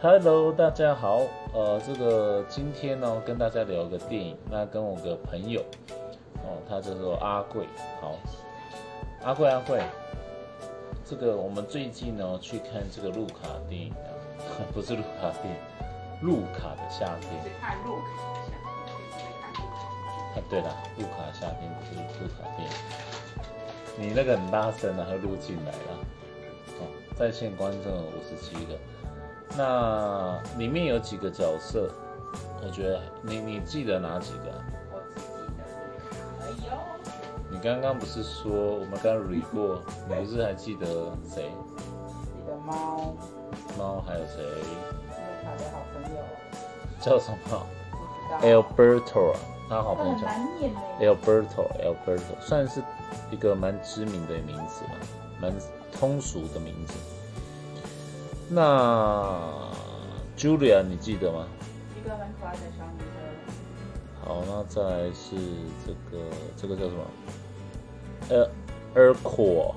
Hello，大家好。呃，这个今天呢，跟大家聊个电影。那跟我个朋友，哦，他叫做阿贵。好，阿贵阿贵，这个我们最近呢去看这个路卡电影啊，不是路卡电影，路卡的夏天。看路卡的夏天，啊，对了，路卡夏天不是路卡电影。你那个很大声啊，会录进来了。哦，在线观众有五十七个。那里面有几个角色，我觉得你你记得哪几个？你刚刚不是说我们刚刚 re 过，你不是还记得谁？你的猫，猫还有谁？路卡的好朋友，叫什么。？Alberto 啊，他好朋友叫。Alberto Alberto，算是一个蛮知名的名字吧，蛮通俗的名字。那 Julia 你记得吗？一个很可爱的小女生，好，那再来是这个这个叫什么？呃 e r c o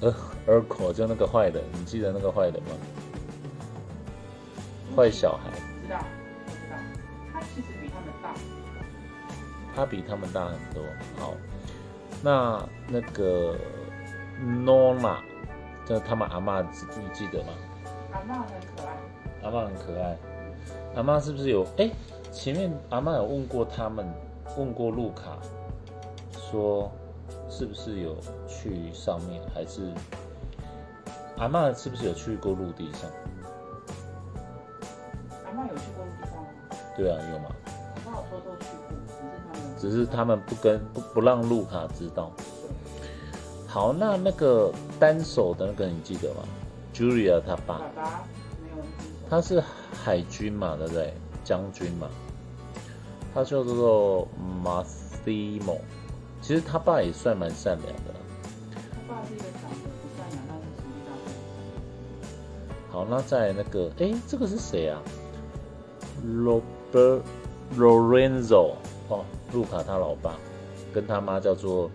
呃 e r c o 就那个坏的，你记得那个坏的吗？坏小孩，知道，我知道。他其实比他们大，他比他们大很多。好，那那个 Nona，就是他们阿嬷，你记得吗？阿妈很可爱。阿嬷很可爱，阿嬷是不是有？哎、前面阿嬷有问过他们，问过路卡，说是不是有去上面，还是阿嬷是不是有去过陆地上？阿妈有去过陆地上吗？对啊，有吗？阿妈有偷偷去过，只是他们只是他们不跟不不让路卡知道。好，那那个单手的那个你记得吗？Julia 他爸。他是海军嘛，对不对？将军嘛，他叫做 Massimo。其实他爸也算蛮善良的。他爸是一个长得不善良，但是实际上很好，那在那个，哎，这个是谁啊？Robert Lorenzo 哦，路卡他老爸，跟他妈叫做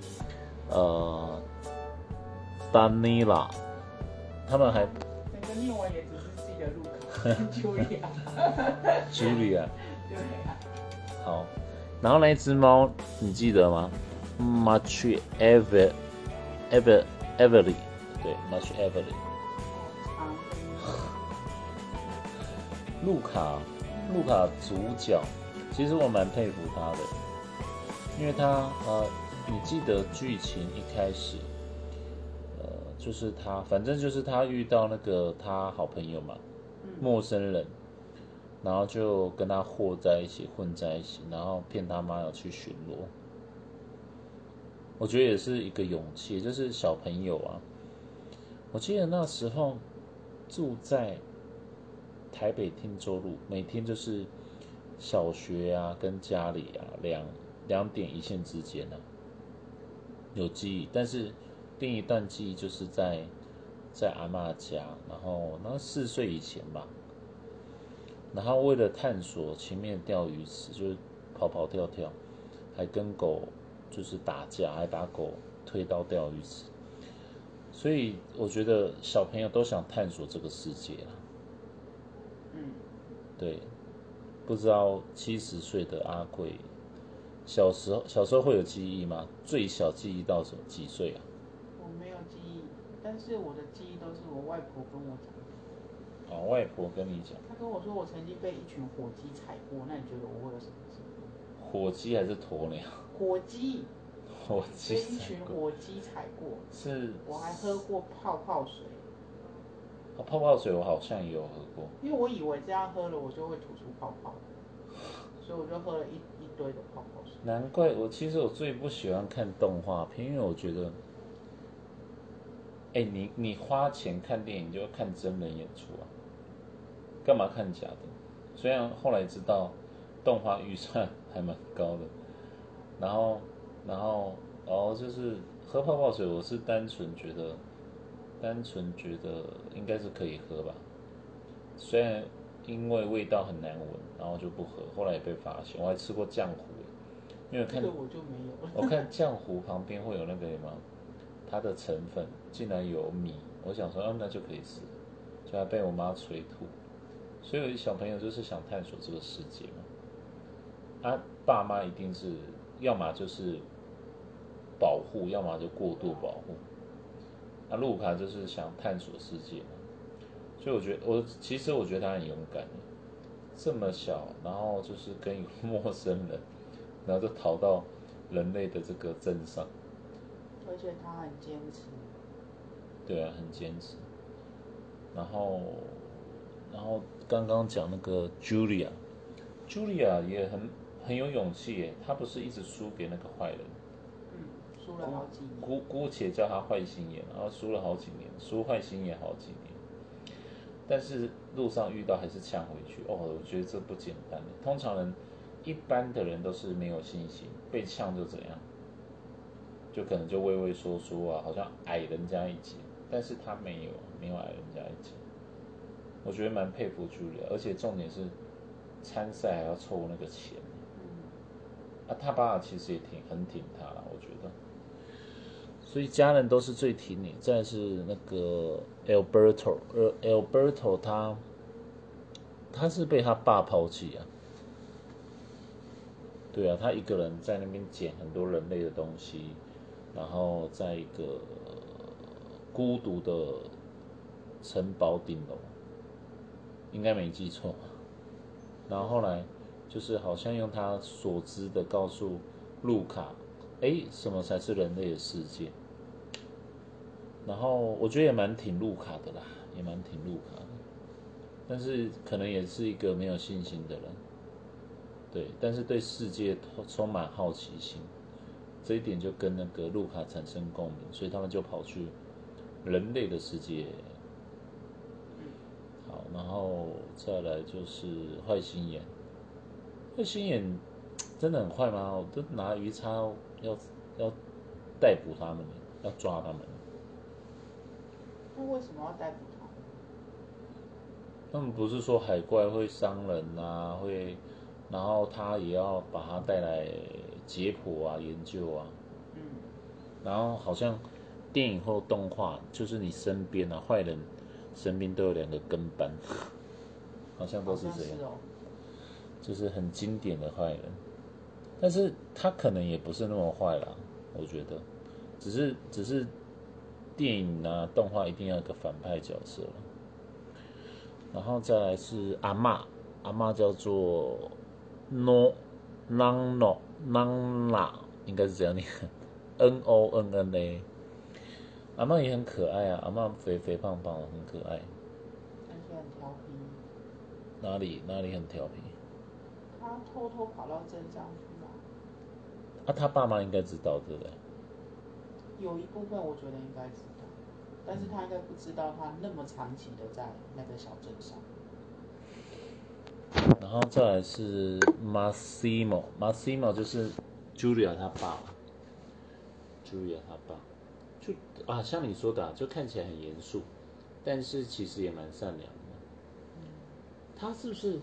呃 Danila，他们还整个念完也只是自己的路卡跟 Julia。Julia。对啊，好，然后那一只猫你记得吗？Much Ever Ever Everly，对，Much Everly。长路卡，路卡主角，其实我蛮佩服他的，因为他呃，你记得剧情一开始，呃，就是他，反正就是他遇到那个他好朋友嘛，陌生人，然后就跟他和在一起，混在一起，然后骗他妈要去巡逻。我觉得也是一个勇气，就是小朋友啊。我记得那时候住在台北汀州路，每天就是小学啊跟家里啊两两点一线之间啊，有记忆。但是另一段记忆就是在在阿嬷家，然后那四岁以前吧，然后为了探索前面的钓鱼池，就是跑跑跳跳，还跟狗就是打架，还把狗推到钓鱼池。所以我觉得小朋友都想探索这个世界啦。嗯，对，不知道七十岁的阿贵，小时候小时候会有记忆吗？最小记忆到什么几岁啊？但是我的记忆都是我外婆跟我讲的。哦，外婆跟你讲，她跟我说我曾经被一群火鸡踩过，那你觉得我会有什么记忆？火鸡还是鸵鸟？火鸡火鸡被一群火鸡踩过，是我还喝过泡泡水，哦泡泡水，我好像也有喝过。因为我以为这样喝了我就会吐出泡泡，所以我就喝了一一堆的泡泡水。难怪我其实我最不喜欢看动画片，因为我觉得，哎、你你花钱看电影就要看真人演出啊，干嘛看假的？虽然后来知道动画预算还蛮高的，然后然后然后就是喝泡泡水，我是单纯觉得，单纯觉得应该是可以喝吧，虽然因为味道很难闻，然后就不喝，后来也被发现，我还吃过浆糊耶，因为看这个我就没有。我看浆糊旁边会有那个什么，它的成分竟然有米，我想说，啊，那就可以吃，就还被我妈催吐。所以小朋友就是想探索这个世界嘛。啊，爸妈一定是要么就是保护，要么就过度保护。那路卡就是想探索世界嘛。所以我觉得，我其实我觉得他很勇敢，这么小，然后就是跟一个陌生人，然后就逃到人类的这个镇上。而且他很坚持。对啊，很坚持。然后，然后刚刚讲那个 Julia，Julia 也很很有勇气耶。她不是一直输给那个坏人，嗯，输了好几年。姑姑且叫他坏心眼，然后输了好几年，输坏心眼好几年。但是路上遇到还是呛回去。哦，我觉得这不简单。通常人一般的人都是没有信心，被呛就怎样，就可能就畏畏缩缩啊，好像矮人家一截。但是他没有，没有矮人家一截。我觉得蛮佩服朱莉，而且重点是参赛还要凑那个钱。啊，他爸其实也挺很挺他了，我觉得。所以家人都是最挺你。再是那个 Alberto，呃，Alberto 他他是被他爸抛弃啊。对啊，他一个人在那边捡很多人类的东西，然后在一个孤独的城堡顶楼，应该没记错。然后后来就是好像用他所知的告诉路卡，哎，什么才是人类的世界？然后我觉得也蛮挺路卡的啦，也蛮挺路卡的，但是可能也是一个没有信心的人，对，但是对世界充满好奇心，这一点就跟那个路卡产生共鸣，所以他们就跑去人类的世界。好，然后再来就是坏心眼，坏心眼真的很坏吗？我都拿鱼叉要要逮捕他们，要抓他们。那为什么要逮捕他？他们不是说海怪会伤人啊，会，然后他也要把他带来解剖啊、研究啊。嗯。然后好像电影或动画，就是你身边啊，坏人身边都有两个跟班，好像都是这样。就是很经典的坏人，但是他可能也不是那么坏啦，我觉得，只是只是。电影啊，动画一定要一个反派角色然后再来是阿妈，阿妈叫做 No Nan No Nan La，应该是这样念，N O N N A。阿妈也很可爱啊，阿妈肥肥胖胖的，很可爱。而且很调皮。哪里哪里很调皮？他偷偷跑到镇上去了。啊，他爸妈应该知道对不对？有一部分我觉得应该知道，但是他应该不知道他那么长期的在那个小镇上。然后再来是 Massimo，Massimo 就是 Julia 他爸，Julia 他爸，就啊像你说的，就看起来很严肃，但是其实也蛮善良的。他是不是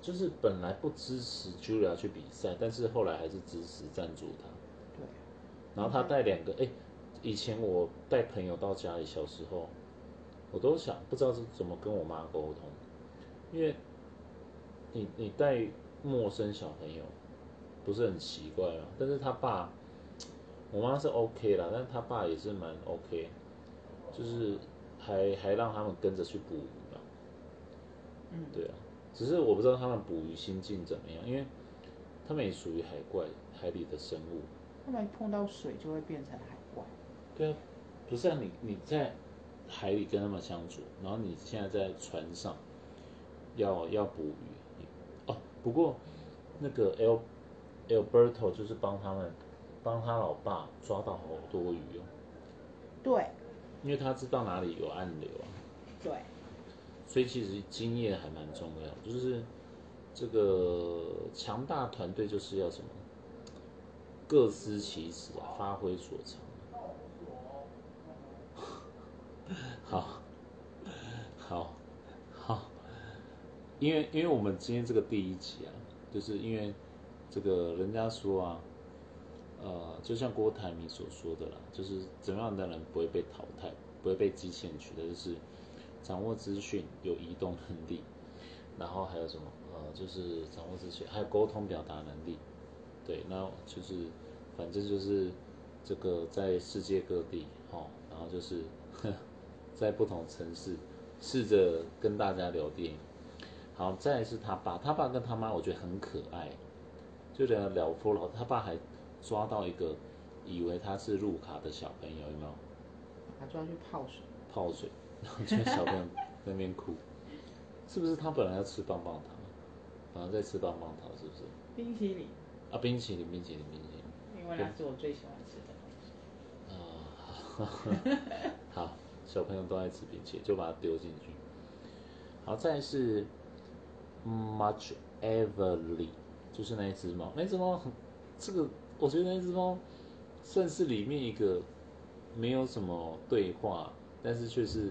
就是本来不支持 Julia 去比赛，但是后来还是支持赞助他？然后他带两个，哎，以前我带朋友到家里，小时候，我都想不知道是怎么跟我妈沟通，因为，你你带陌生小朋友，不是很奇怪吗？但是他爸，我妈是 OK 啦，但是他爸也是蛮 OK，就是还还让他们跟着去捕鱼嘛，嗯，对啊，只是我不知道他们捕鱼心境怎么样，因为他们也属于海怪，海里的生物。他们碰到水就会变成海怪。对啊，不是啊，你你在海里跟他们相处，然后你现在在船上要要捕鱼，哦，不过那个 El Alberto 就是帮他们帮他老爸抓到好多鱼哦。对。因为他知道哪里有暗流啊。对。所以其实经验还蛮重要，就是这个强大团队就是要什么？各司其职啊，发挥所长。好，好，好，因为因为我们今天这个第一集啊，就是因为这个人家说啊，呃，就像郭台铭所说的啦，就是怎么样的人不会被淘汰，不会被机器人取代，就是掌握资讯，有移动能力。然后还有什么？呃，就是掌握这些，还有沟通表达能力。对，那就是反正就是这个在世界各地，哦，然后就是 在不同城市试着跟大家聊电影。好，再来是他爸，他爸跟他妈我觉得很可爱，就聊聊疯了。他爸还抓到一个以为他是入卡的小朋友，有没有？他抓去泡水。泡水，然后就小朋友在那边哭，是不是他本来要吃棒棒糖，反而在吃棒棒糖，是不是？冰淇淋。啊，冰淇淋，冰淇淋，冰淇淋。因为那是我最喜欢吃的东西。啊，好，小朋友都爱吃冰淇淋，就把它丢进去。好，再是 Much Everly，就是那一只猫，那只猫很，这个我觉得那只猫算是里面一个没有什么对话。但是却是，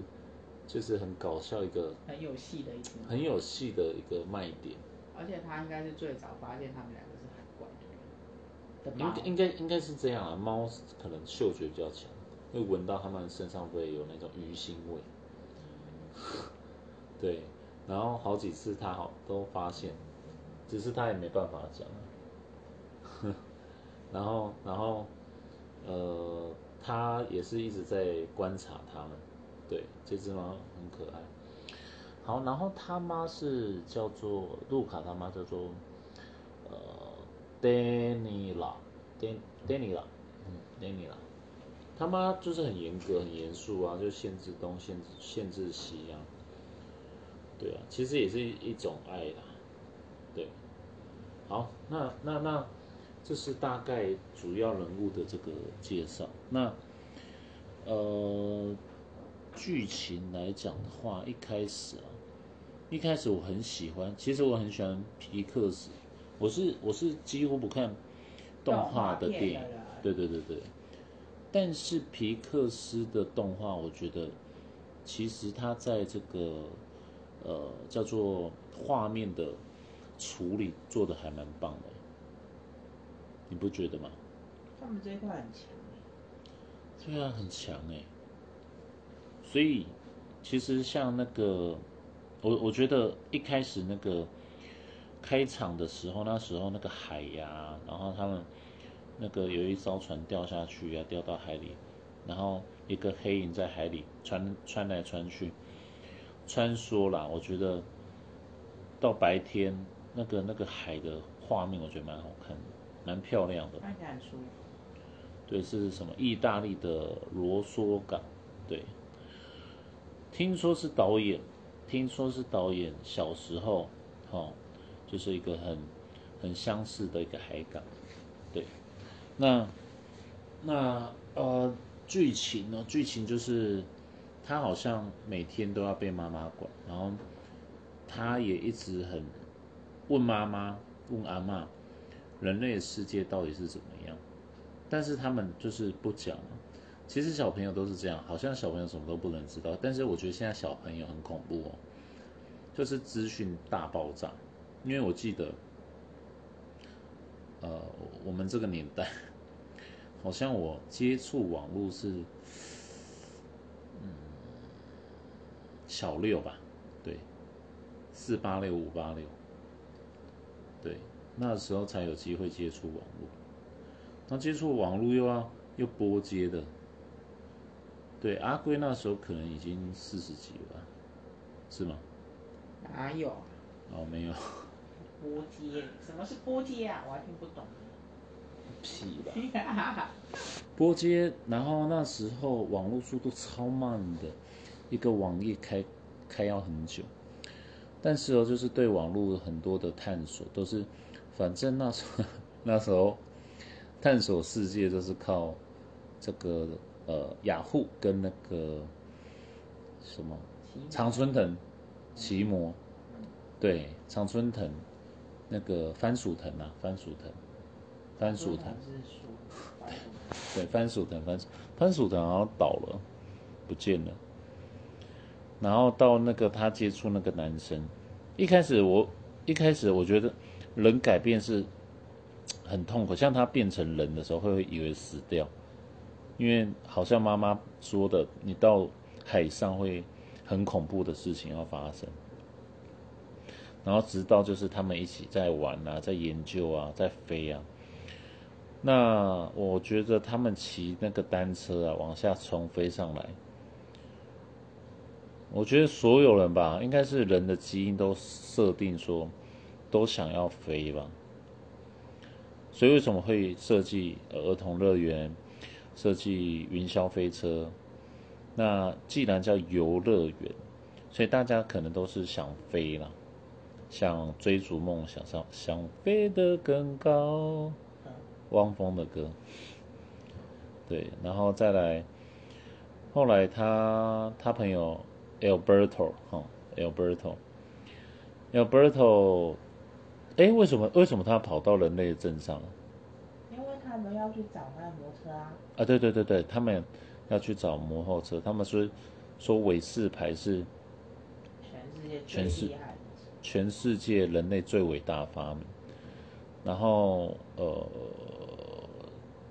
就是很搞笑一个，很有戏的一个，很有戏的一个卖点。而且他应该是最早发现他们两个是很怪的。应该应该应该是这样啊，猫可能嗅觉比较强，会闻到它们身上会有那种鱼腥味。对，然后好几次他好都发现，只是他也没办法讲。然后然后，呃。他也是一直在观察他们，对，这只猫很可爱。好，然后他妈是叫做路卡，他妈叫做呃，Daniela，Dan，Daniela，嗯，Daniela，他妈就是很严格、很严肃啊，就限制东、限制、限制西啊。对啊，其实也是一种爱啦。对，好，那那那。这是大概主要人物的这个介绍。那呃，剧情来讲的话，一开始啊，一开始我很喜欢，其实我很喜欢皮克斯，我是我是几乎不看动画的电影，对对对对。但是皮克斯的动画，我觉得其实它在这个呃叫做画面的处理做的还蛮棒的。你不觉得吗？他们这一块很强对啊，很强哎。所以其实像那个，我我觉得一开始那个开场的时候，那时候那个海呀，然后他们那个有一艘船掉下去啊，掉到海里，然后一个黑影在海里穿穿来穿去，穿梭啦。我觉得到白天那个那个海的画面，我觉得蛮好看的。蛮漂亮的，看起来很舒服。对，是什么？意大利的罗梭港。对，听说是导演，听说是导演小时候，哦，就是一个很很相似的一个海港。对，那那呃，剧情呢？剧情就是他好像每天都要被妈妈管，然后他也一直很问妈妈，问阿妈。人类的世界到底是怎么样？但是他们就是不讲。其实小朋友都是这样，好像小朋友什么都不能知道。但是我觉得现在小朋友很恐怖哦，就是资讯大爆炸。因为我记得，呃，我们这个年代，好像我接触网络是，嗯，小六吧，对，四八六五八六，对。那时候才有机会接触网络，那接触网络又要又拨接的，对阿龟那时候可能已经四十几了，是吗？哪有？哦，没有。拨接？什么是拨接啊？我还听不懂。屁吧！拨接，然后那时候网络速度超慢的，一个网页开开要很久，但是哦，就是对网络很多的探索都是。反正那时候，那时候探索世界都是靠这个呃雅虎跟那个什么常春藤奇摩，对常春藤那个番薯藤啊番薯藤。番薯藤。对番薯藤 番番薯藤好像倒了不见了，然后到那个他接触那个男生，一开始我一开始我觉得。人改变是很痛苦，像他变成人的时候，会以为死掉，因为好像妈妈说的，你到海上会很恐怖的事情要发生。然后直到就是他们一起在玩啊，在研究啊，在飞啊。那我觉得他们骑那个单车啊，往下冲飞上来，我觉得所有人吧，应该是人的基因都设定说，都想要飞吧。所以为什么会设计儿童乐园，设计云霄飞车？那既然叫游乐园，所以大家可能都是想飞了。想追逐梦想，想想飞得更高。汪峰的歌，对，然后再来，后来他他朋友 Alberto 哈，Alberto，Alberto，哎，为什么为什么他跑到人类的镇上？因为他们要去找那摩托车啊。啊，对对对对，他们要去找摩托车，他们说说韦氏牌是全世界最厉害。全世界人类最伟大发明，然后呃，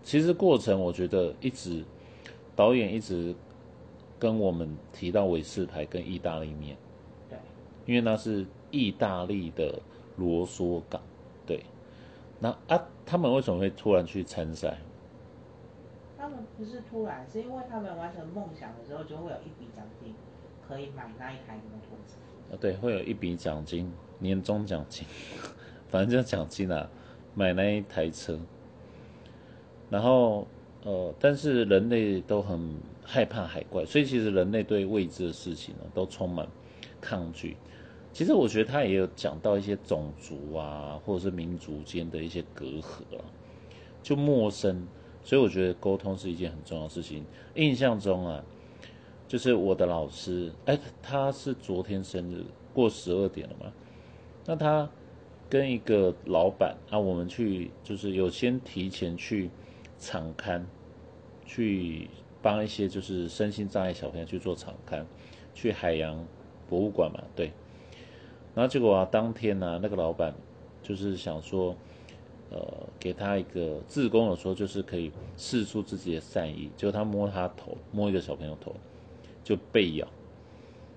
其实过程我觉得一直导演一直跟我们提到韦氏牌跟意大利面，对，因为那是意大利的罗梭港，对，那啊，他们为什么会突然去参赛？他们不是突然，是因为他们完成梦想的时候就会有一笔奖金，可以买那一台摩托车。对，会有一笔奖金，年终奖金，反正就奖金啊，买那一台车。然后，呃，但是人类都很害怕海怪，所以其实人类对未知的事情呢，都充满抗拒。其实我觉得他也有讲到一些种族啊，或者是民族间的一些隔阂啊，就陌生。所以我觉得沟通是一件很重要的事情。印象中啊。就是我的老师，哎，他是昨天生日，过十二点了嘛？那他跟一个老板啊，我们去就是有先提前去场刊，去帮一些就是身心障碍小朋友去做场刊，去海洋博物馆嘛，对。然后结果啊，当天呢，那个老板就是想说，呃，给他一个自工的说，就是可以试出自己的善意，结果他摸他头，摸一个小朋友头。就被咬，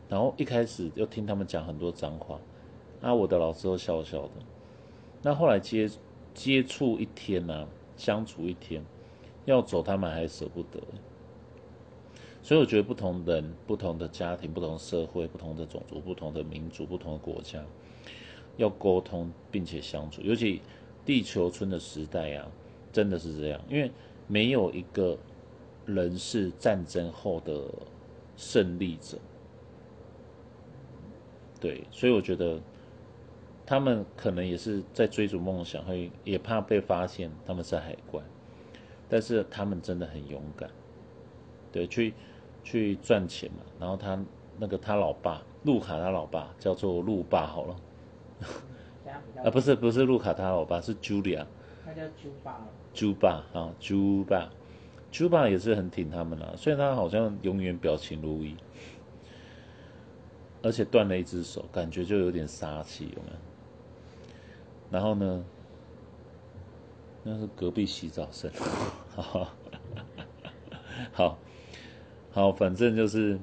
然后一开始又听他们讲很多脏话，啊，我的老师都笑笑的。那后来接接触一天呢，相处一天，要走他们还舍不得。所以我觉得不同人、不同的家庭、不同社会、不同的种族、不同的民族、不同的国家，要沟通并且相处。尤其地球村的时代啊，真的是这样，因为没有一个人是战争后的。胜利者，对，所以我觉得他们可能也是在追逐梦想，会也怕被发现他们是海怪，但是他们真的很勇敢，对，去去赚钱嘛。然后他那个他老爸路卡他老爸叫做路爸好了，啊不是不是路卡他老爸是 Julia，他叫朱爸，朱爸啊朱爸。朱爸也是很挺他们啊，虽然他好像永远表情如一，而且断了一只手，感觉就有点杀气，有没有？然后呢，那是隔壁洗澡声，好，好，好，反正就是，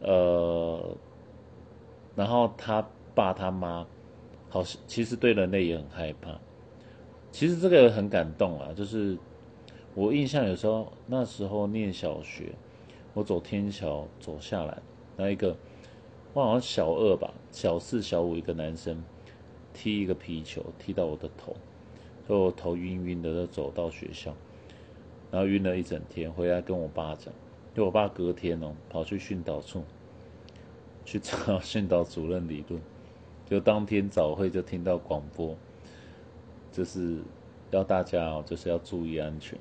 呃，然后他爸他妈，好其实对人类也很害怕，其实这个很感动啊，就是。我印象有时候那时候念小学，我走天桥走下来，那一个我好像小二吧，小四小五一个男生踢一个皮球踢到我的头，所以我头晕晕的就走到学校，然后晕了一整天，回来跟我爸讲，就我爸隔天哦跑去训导处去找 训导主任理论，就当天早会就听到广播，就是要大家哦就是要注意安全。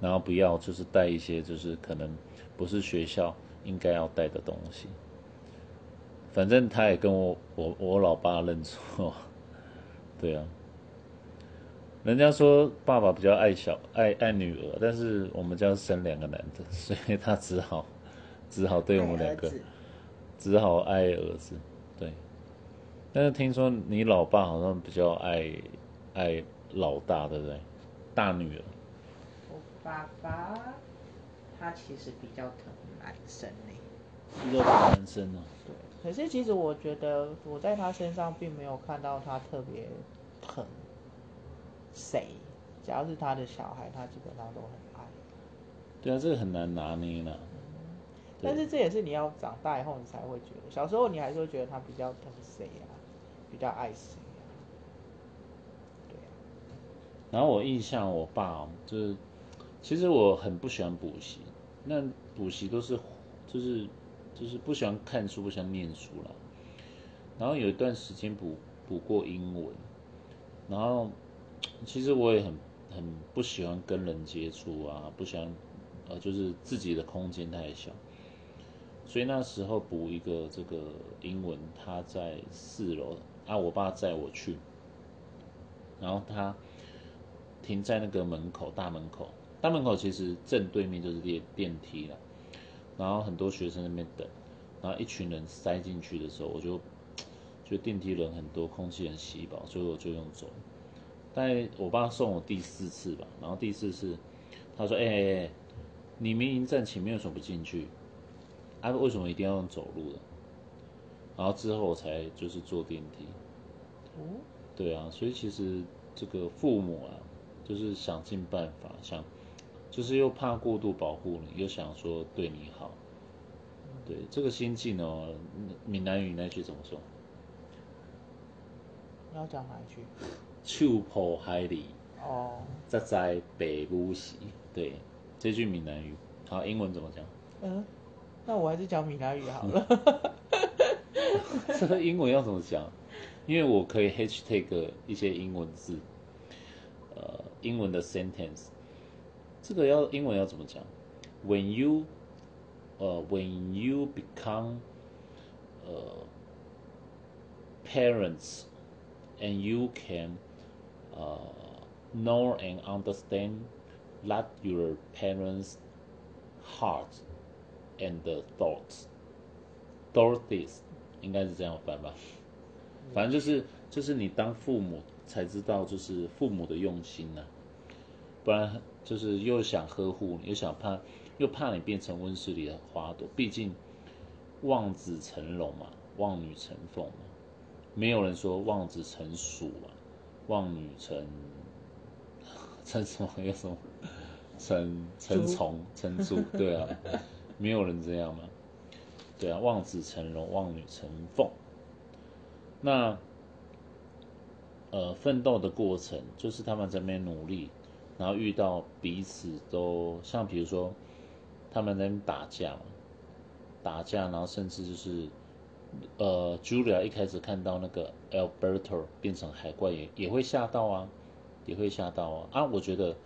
然后不要就是带一些就是可能不是学校应该要带的东西。反正他也跟我我我老爸认错，对啊。人家说爸爸比较爱小爱爱女儿，但是我们家生两个男的，所以他只好只好对我们两个只好爱儿子。对。但是听说你老爸好像比较爱爱老大，对不对？大女儿。爸爸，他其实比较疼男生呢。比较疼男生呢。对。可是其实我觉得我在他身上并没有看到他特别疼谁，只要是他的小孩，他基本上都很爱。对啊，这个很难拿捏呢。但是这也是你要长大以后你才会觉得，小时候你还是会觉得他比较疼谁啊，比较爱谁啊。对啊。然后我印象我爸哦就是，其实我很不喜欢补习，那补习都是就是就是不喜欢看书，不喜欢念书啦。然后有一段时间补补过英文，然后其实我也很很不喜欢跟人接触啊，不喜欢呃就是自己的空间太小，所以那时候补一个这个英文，他在四楼啊，我爸载我去，然后他停在那个门口大门口，大门口其实正对面就是电电梯了，然后很多学生那边等，然后一群人塞进去的时候，我就就电梯人很多，空气很稀薄，所以我就用走。大概我爸送我第四次吧，然后第四次他说：“哎、你明明站前面，为什么不进去？啊，为什么一定要用走路的？”然后之后我才就是坐电梯。哦，对啊，所以其实这个父母啊，就是想尽办法，想就是又怕过度保护你，又想说对你好。对这个心境哦，闽南语那句怎么说？你要讲哪一句？手抱海里，哦，再在北母时。对，这句闽南语。好，英文怎么讲？嗯，那我还是讲闽南语好了。这个英文要怎么讲？因为我可以 hashtag 一些英文字，呃，英文的 sentence。这个要英文要怎么讲？When you，呃，When you become，呃，parents and you can，呃，know and understand that your parents' heart and thoughts。Dorothy 应该是这样翻吧，反正就是就是你当父母才知道，就是父母的用心呐、不然就是又想呵护你，又想怕又怕你变成温室里的花朵，毕竟望子成龙嘛，望女成凤嘛，没有人说望子成鼠嘛，望女成 成什么有什么成成虫成猪，对啊，没有人这样嘛。对啊，望子成龙，望女成凤。那呃，奋斗的过程就是他们在那边努力，然后遇到彼此都像比如说他们在那边打架嘛，打架，然后甚至就是呃，Julia 一开始看到那个 Alberto 变成海怪也也会吓到啊，也会吓到啊啊！我觉得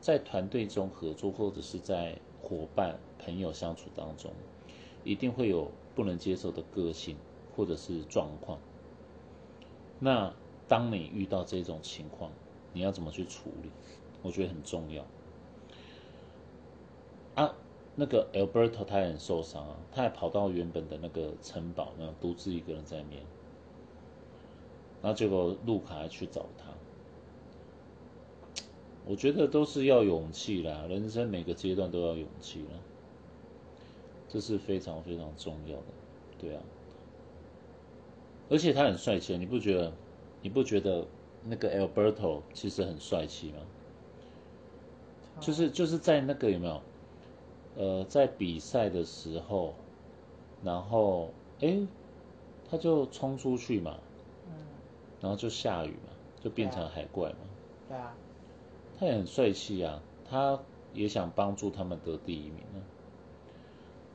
在团队中合作或者是在伙伴朋友相处当中。一定会有不能接受的个性或者是状况。那当你遇到这种情况，你要怎么去处理？我觉得很重要。啊，那个 Alberto 他也很受伤啊，他还跑到原本的那个城堡那独自一个人在那边，然后结果路卡还去找他。我觉得都是要勇气啦，人生每个阶段都要勇气啦。这是非常非常重要的，对啊。而且他很帅气，你不觉得？你不觉得那个 Alberto 其实很帅气吗？就是就是在那个有没有？呃，在比赛的时候，然后哎，他就冲出去嘛，嗯，然后就下雨嘛，就变成海怪嘛。对啊，他也很帅气啊，他也想帮助他们得第一名啊。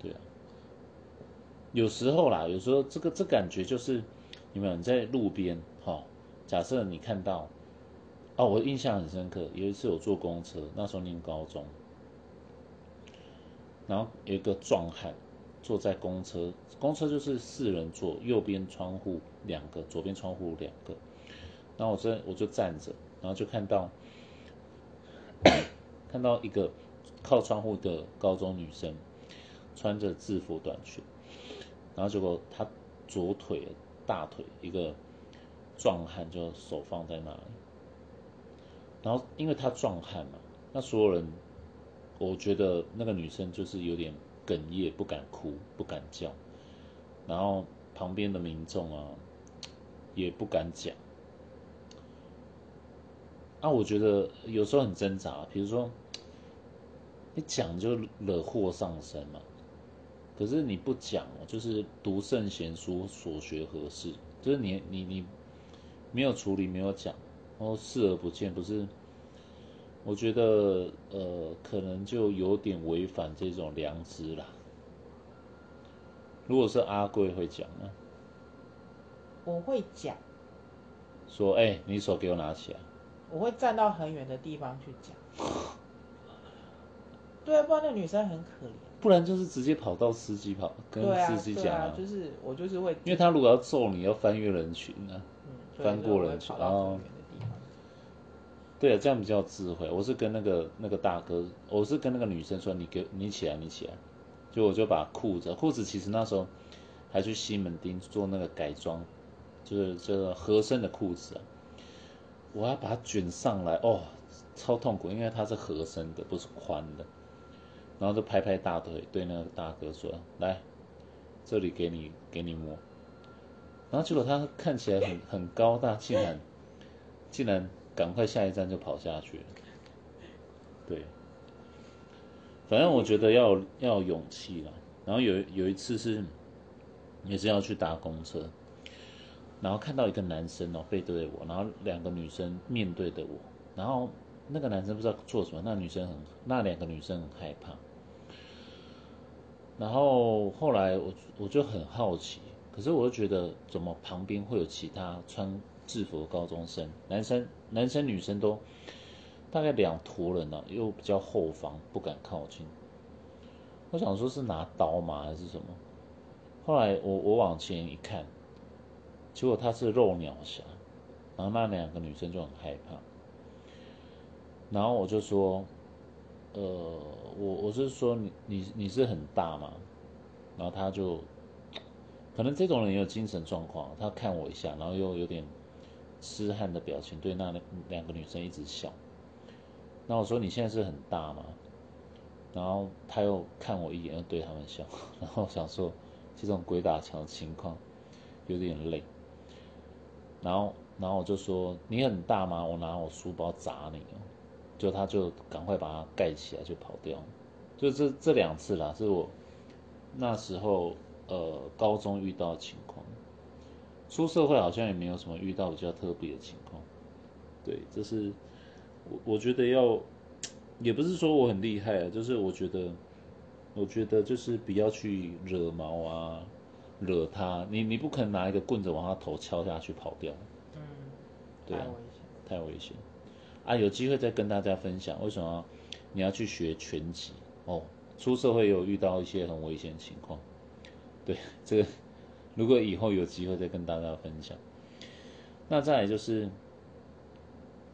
对啊，有时候啦，有时候这个这感觉就是，有没有你在路边哈、假设你看到，哦，我印象很深刻，有一次我坐公车，那时候念高中，然后有一个壮汉坐在公车，公车就是四人座，右边窗户两个，左边窗户两个，然后我这我就站着，然后就看到 看到一个靠窗户的高中女生。穿着制服短裙，然后结果她左腿大腿一个壮汉就手放在那里，然后因为他壮汉嘛，那所有人我觉得那个女生就是有点哽咽，不敢哭，不敢叫，然后旁边的民众啊，也不敢讲。啊，我觉得有时候很挣扎，比如说你讲就惹祸上身嘛，可是你不讲，就是读圣贤书，所学何事？就是你你你没有处理，没有讲，然后视而不见，不是？我觉得呃，可能就有点违反这种良知啦。如果是阿贵会讲呢？我会讲，说哎，你手给我拿起来。我会站到很远的地方去讲。对啊，不然那女生很可怜。不然就是直接跑到司机跑跟司机讲啊，就是我就是会，因为他如果要揍你，要翻越人群啊，翻过人群啊。对啊，这样比较智慧。我是跟那个那个大哥，我是跟那个女生说：“你给你起来，你起来。”就我就把裤子，裤子其实那时候还去西门町做那个改装，就是这个合身的裤子。我要把它卷上来，哦，超痛苦，因为它是合身的，不是宽的。然后就拍拍大腿，对那个大哥说：“来，这里给你给你摸。”然后结果他看起来很很高大，竟然竟然。赶快下一站就跑下去，对，反正我觉得要要勇气啦。然后有有一次是也是要去搭公车，然后看到一个男生哦背对着我，然后两个女生面对着我，然后那个男生不知道做什么，那女生很那两个女生很害怕。然后后来我我就很好奇，可是我又觉得怎么旁边会有其他穿。制服高中生，男生、男生、女生都大概两坨人呢，又比较后方，不敢靠近。我想说是拿刀吗，还是什么？后来我我往前一看，结果他是肉鸟侠，然后那两个女生就很害怕。然后我就说，呃，我我是说你你你是很大吗？然后他就可能这种人也有精神状况，他看我一下，然后又有点。痴汉的表情，对那两个女生一直笑。那我说你现在是很大吗？然后他又看我一眼，又对他们笑。然后想说这种鬼打墙的情况有点累。然后，然后我就说你很大吗？我拿我书包砸你。就他就赶快把它盖起来，就跑掉。就这这两次啦，是我那时候呃高中遇到的情。出社会好像也没有什么遇到比较特别的情况，对，这是我我觉得要，也不是说我很厉害啊，就是我觉得，我觉得就是不要去惹毛啊，惹他，你你不可能拿一个棍子往他头敲下去跑掉，嗯，对啊，太危险，啊，有机会再跟大家分享为什么你要去学拳击？哦，出社会有遇到一些很危险的情况，对，这个。如果以后有机会再跟大家分享，那再来就是，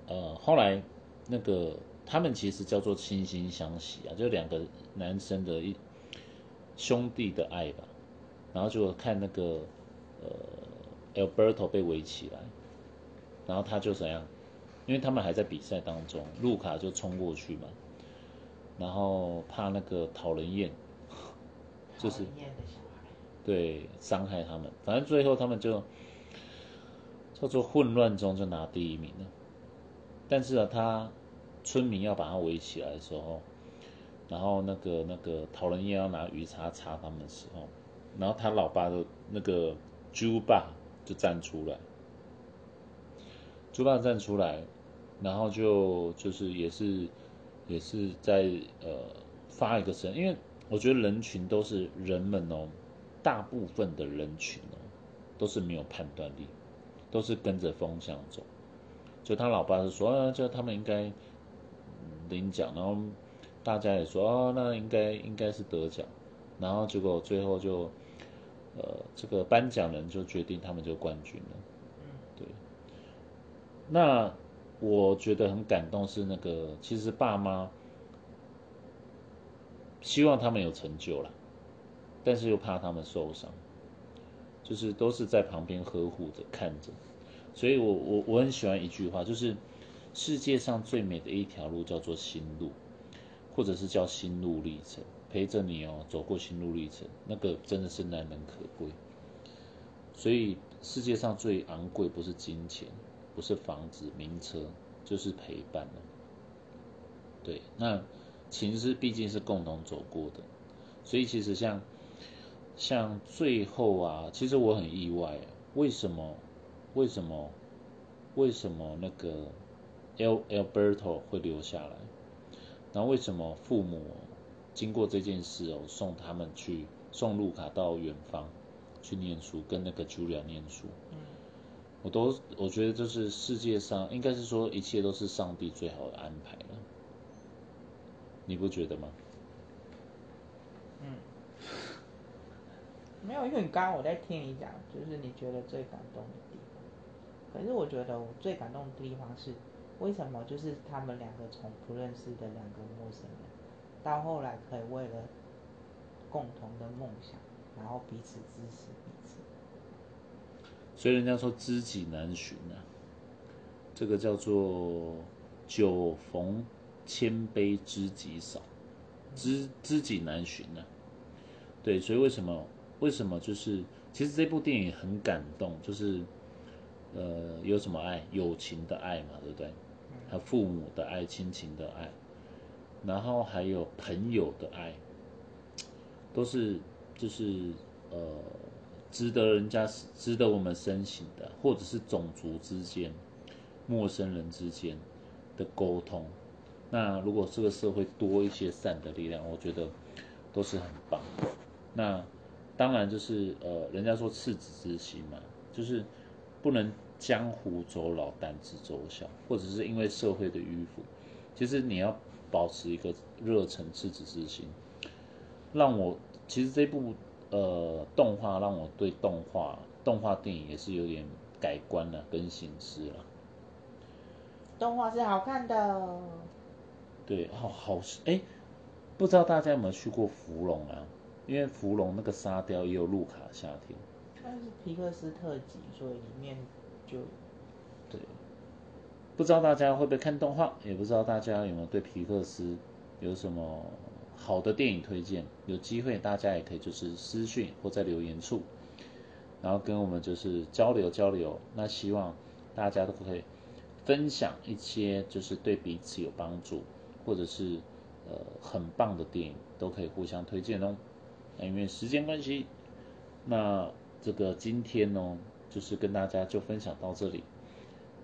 呃，后来那个他们其实叫做惺惺相惜啊，就两个男生的一兄弟的爱吧。然后就看那个呃，Alberto 被围起来，然后他就怎样？因为他们还在比赛当中，路卡就冲过去嘛，然后怕那个讨人厌，就是。对，伤害他们，反正最后他们就叫做混乱中就拿第一名了。但是啊，他村民要把他围起来的时候，然后那个那个讨人厌要拿鱼叉叉他们的时候，然后他老爸的那个猪爸就站出来，猪爸站出来，然后就就是也是也是在呃发一个声，因为我觉得人群都是人们哦。大部分的人群哦，都是没有判断力，都是跟着风向走。就他老爸是说，啊，就他们应该领奖，然后大家也说，哦，那应该应该是得奖。然后结果最后就，呃，这个颁奖人就决定他们就冠军了。嗯，对。那我觉得很感动是那个，其实爸妈希望他们有成就了。但是又怕他们受伤，就是都是在旁边呵护着看着，所以我我我很喜欢一句话，就是世界上最美的一条路叫做心路，或者是叫心路历程，陪着你哦走过心路历程，那个真的是难能可贵。所以世界上最昂贵不是金钱，不是房子、名车，就是陪伴了。对，那情是毕竟是共同走过的，所以其实像像最后啊，其实我很意外，为什么为什么为什么那个 El Alberto 会留下来？然后为什么父母经过这件事哦，送他们去送路卡到远方去念书，跟那个 Julia 念书？嗯，我都我觉得就是世界上应该是说一切都是上帝最好的安排了，你不觉得吗？嗯，没有，因为你刚刚我在听你讲，就是你觉得最感动的地方。可是我觉得我最感动的地方是，为什么就是他们两个从不认识的两个陌生人，到后来可以为了共同的梦想，然后彼此支持彼此。所以人家说知己难寻啊，这个叫做酒逢千杯知己少，知知己难寻啊。对，所以为什么为什么就是其实这部电影很感动，就是呃有什么爱，友情的爱嘛，对不对？还有父母的爱，亲情的爱，然后还有朋友的爱，都是就是呃值得人家值得我们深省的，或者是种族之间、陌生人之间的沟通。那如果这个社会多一些善的力量，我觉得都是很棒的。那当然就是呃，人家说赤子之心嘛，就是不能江湖走老，胆子走小，或者是因为社会的迂腐，其实你要保持一个热忱、赤子之心。让我其实这部呃动画让我对动画动画电影也是有点改观了、跟形式了。动画是好看的，对，好好哎，不知道大家有没有去过芙蓉啊？因为芙蓉那个沙雕也有路卡夏天，它是皮克斯特辑，所以里面就对，不知道大家会不会看动画，也不知道大家有没有对皮克斯有什么好的电影推荐。有机会大家也可以就是私讯或在留言处，然后跟我们就是交流交流。那希望大家都可以分享一些就是对彼此有帮助，或者是呃很棒的电影，都可以互相推荐哦。那因为时间关系，那这个今天呢，就是跟大家就分享到这里。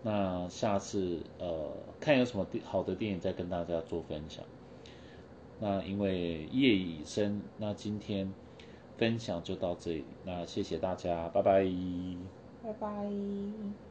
那下次呃，看有什么好的电影再跟大家做分享。那因为夜已深，那今天分享就到这里。那谢谢大家，拜拜。拜拜。